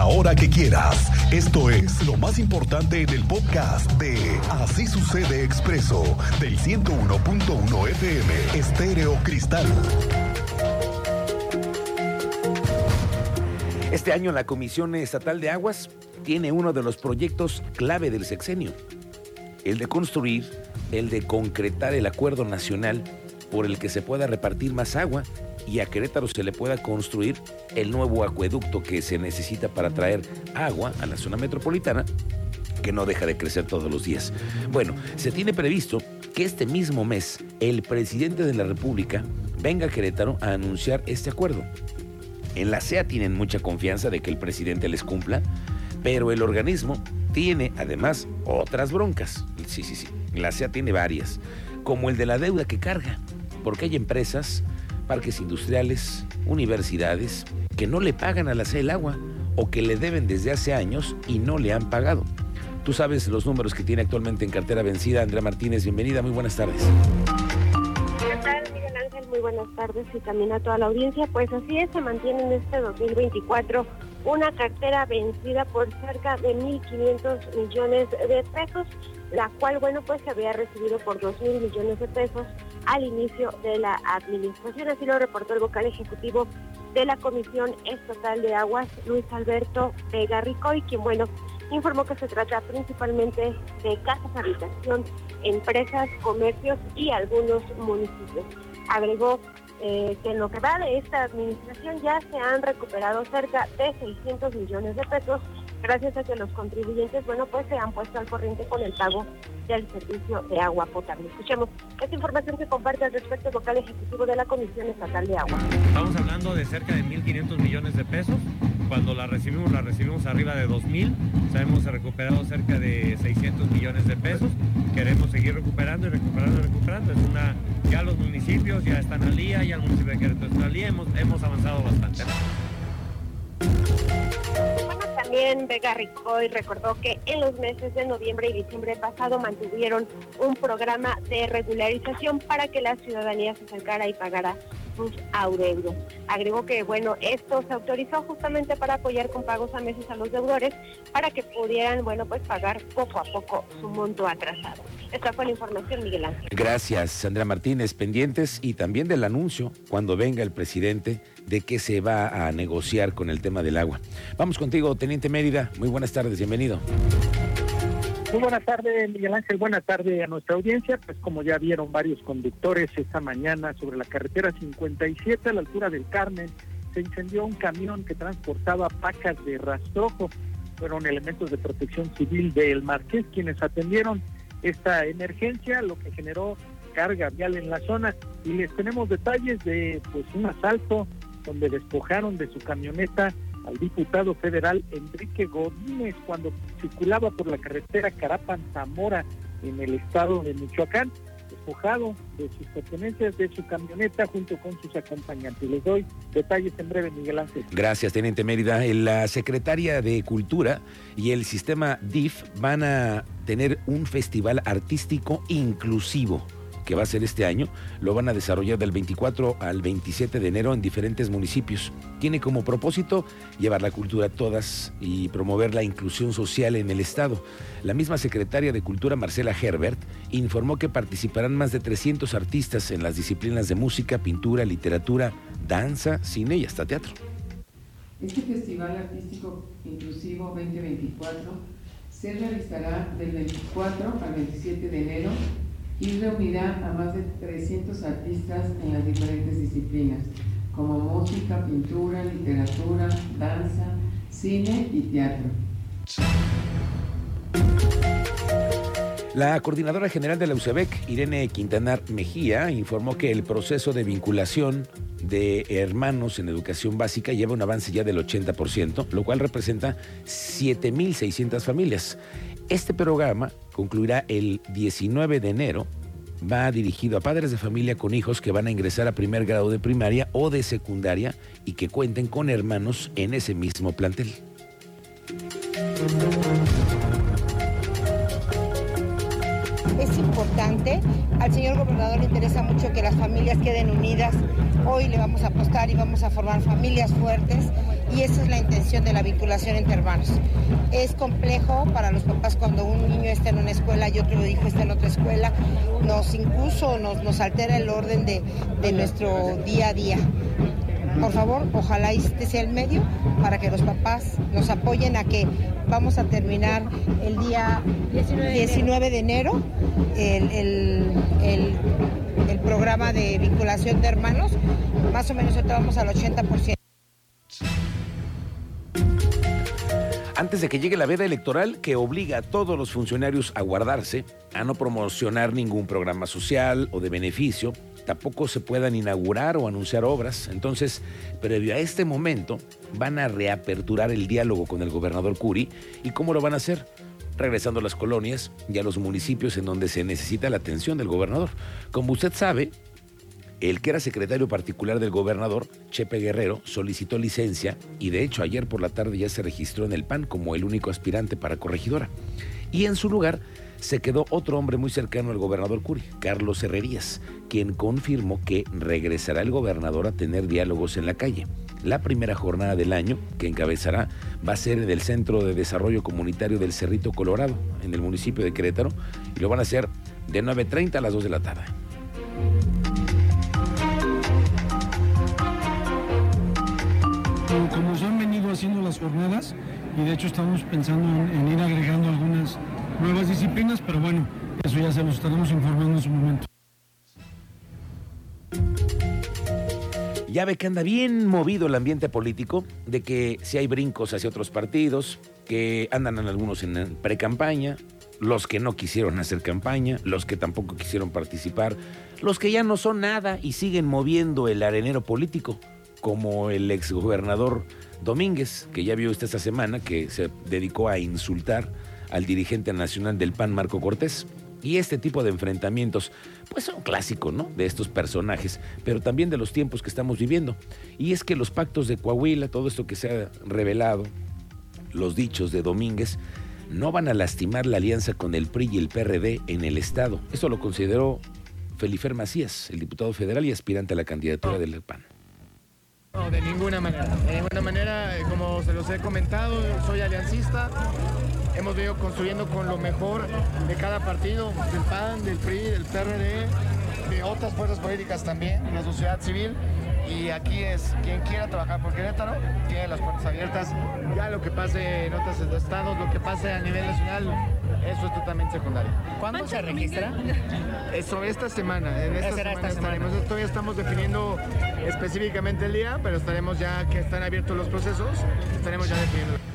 la hora que quieras. Esto es lo más importante en el podcast de Así sucede expreso del 101.1 FM Estéreo Cristal. Este año la Comisión Estatal de Aguas tiene uno de los proyectos clave del sexenio, el de construir, el de concretar el acuerdo nacional por el que se pueda repartir más agua y a Querétaro se le pueda construir el nuevo acueducto que se necesita para traer agua a la zona metropolitana, que no deja de crecer todos los días. Bueno, se tiene previsto que este mismo mes el presidente de la República venga a Querétaro a anunciar este acuerdo. En la CEA tienen mucha confianza de que el presidente les cumpla, pero el organismo tiene además otras broncas. Sí, sí, sí. La CEA tiene varias, como el de la deuda que carga, porque hay empresas, parques industriales, universidades que no le pagan a la CEA el agua o que le deben desde hace años y no le han pagado. Tú sabes los números que tiene actualmente en cartera vencida. Andrea Martínez, bienvenida, muy buenas tardes muy buenas tardes y también a toda la audiencia. Pues así es, se mantiene en este 2024 una cartera vencida por cerca de 1.500 millones de pesos, la cual, bueno, pues se había recibido por 2.000 millones de pesos al inicio de la administración. Así lo reportó el vocal ejecutivo de la Comisión Estatal de Aguas, Luis Alberto Vega Ricoy, quien, bueno, informó que se trata principalmente de casas, habitación, empresas, comercios y algunos municipios. Agregó eh, que en lo que va de esta administración ya se han recuperado cerca de 600 millones de pesos gracias a que los contribuyentes, bueno, pues se han puesto al corriente con el pago del servicio de agua potable. Escuchemos esta información que comparte al respecto el vocal ejecutivo de la Comisión Estatal de Agua. Estamos hablando de cerca de 1.500 millones de pesos. Cuando la recibimos, la recibimos arriba de 2.000. Sabemos ha recuperado cerca de 600 millones de pesos. Queremos seguir recuperando y recuperando y recuperando. Ya los municipios ya están al día, ya el municipio de Querétaro está al día. Hemos, hemos avanzado bastante. También Vega Ricoy recordó que en los meses de noviembre y diciembre pasado mantuvieron un programa de regularización para que la ciudadanía se acercara y pagara sus adeudos. Agregó que, bueno, esto se autorizó justamente para apoyar con pagos a meses a los deudores para que pudieran, bueno, pues pagar poco a poco su monto atrasado. Esta fue la información, Miguel Ángel. Gracias, Sandra Martínez. Pendientes y también del anuncio cuando venga el presidente de que se va a negociar con el tema del agua. Vamos contigo, Teniente Mérida. Muy buenas tardes, bienvenido. Muy buenas tardes, Miguel Ángel. Buenas tardes a nuestra audiencia. Pues como ya vieron varios conductores esta mañana sobre la carretera 57 a la altura del Carmen, se incendió un camión que transportaba pacas de rastrojo. Fueron elementos de protección civil del Marqués quienes atendieron esta emergencia, lo que generó carga vial en la zona. Y les tenemos detalles de pues un asalto donde despojaron de su camioneta al diputado federal Enrique Godínez cuando circulaba por la carretera Carapan-Zamora en el estado de Michoacán, despojado de sus pertenencias de su camioneta junto con sus acompañantes. Les doy detalles en breve, Miguel Ángel. Gracias, Teniente Mérida. La Secretaria de Cultura y el sistema DIF van a tener un festival artístico inclusivo que va a ser este año, lo van a desarrollar del 24 al 27 de enero en diferentes municipios. Tiene como propósito llevar la cultura a todas y promover la inclusión social en el Estado. La misma secretaria de Cultura, Marcela Herbert, informó que participarán más de 300 artistas en las disciplinas de música, pintura, literatura, danza, cine y hasta teatro. Este Festival Artístico Inclusivo 2024 se realizará del 24 al 27 de enero y reunirá a más de 300 artistas en las diferentes disciplinas, como música, pintura, literatura, danza, cine y teatro. La coordinadora general de la UCEBEC, Irene Quintanar Mejía, informó que el proceso de vinculación de hermanos en educación básica lleva un avance ya del 80%, lo cual representa 7.600 familias. Este programa concluirá el 19 de enero. Va dirigido a padres de familia con hijos que van a ingresar a primer grado de primaria o de secundaria y que cuenten con hermanos en ese mismo plantel. Es importante, al señor gobernador le interesa mucho que las familias queden unidas. Hoy le vamos a apostar y vamos a formar familias fuertes y esa es la intención de la vinculación entre hermanos. Es complejo para los papás cuando un niño está en una escuela y otro hijo está en otra escuela, nos incluso nos, nos altera el orden de, de nuestro día a día por favor, ojalá este sea el medio para que los papás nos apoyen a que vamos a terminar el día 19 de enero el, programa de vinculación de hermanos. Más o menos ahorita vamos al 80%. Antes de que llegue la veda electoral que obliga a todos los funcionarios a guardarse, a no promocionar ningún programa social o de beneficio, tampoco se puedan inaugurar o anunciar obras. Entonces, previo a este momento, van a reaperturar el diálogo con el gobernador Curi. ¿Y cómo lo van a hacer? Regresando a las colonias y a los municipios en donde se necesita la atención del gobernador. Como usted sabe, el que era secretario particular del gobernador, Chepe Guerrero, solicitó licencia y de hecho ayer por la tarde ya se registró en el PAN como el único aspirante para corregidora. Y en su lugar se quedó otro hombre muy cercano al gobernador Curi, Carlos Herrerías, quien confirmó que regresará el gobernador a tener diálogos en la calle. La primera jornada del año que encabezará va a ser en el Centro de Desarrollo Comunitario del Cerrito Colorado, en el municipio de Querétaro, y lo van a hacer de 9.30 a las 2 de la tarde. Como se han venido haciendo las jornadas, y de hecho estamos pensando en ir agregando algunas nuevas disciplinas, pero bueno, eso ya se los estaremos informando en su momento. Ya ve que anda bien movido el ambiente político, de que si hay brincos hacia otros partidos, que andan en algunos en pre-campaña, los que no quisieron hacer campaña, los que tampoco quisieron participar, los que ya no son nada y siguen moviendo el arenero político, como el exgobernador Domínguez, que ya vio usted esta semana, que se dedicó a insultar al dirigente nacional del PAN, Marco Cortés. Y este tipo de enfrentamientos, pues son clásicos, ¿no? De estos personajes, pero también de los tiempos que estamos viviendo. Y es que los pactos de Coahuila, todo esto que se ha revelado, los dichos de Domínguez, no van a lastimar la alianza con el PRI y el PRD en el Estado. Esto lo consideró Felifer Macías, el diputado federal y aspirante a la candidatura del PAN. No, de ninguna manera. De ninguna manera, eh, como se los he comentado, soy aliancista. Hemos venido construyendo con lo mejor de cada partido, del PAN, del PRI, del PRD, de otras fuerzas políticas también, de la sociedad civil. Y aquí es quien quiera trabajar por Querétaro, tiene las puertas abiertas. Ya lo que pase en otros estados, lo que pase a nivel nacional, eso es totalmente secundario. ¿Cuándo se registra? Eso, esta semana. En esta semana estaremos. Todavía estamos definiendo específicamente el día, pero estaremos ya que están abiertos los procesos, estaremos ya definiendo.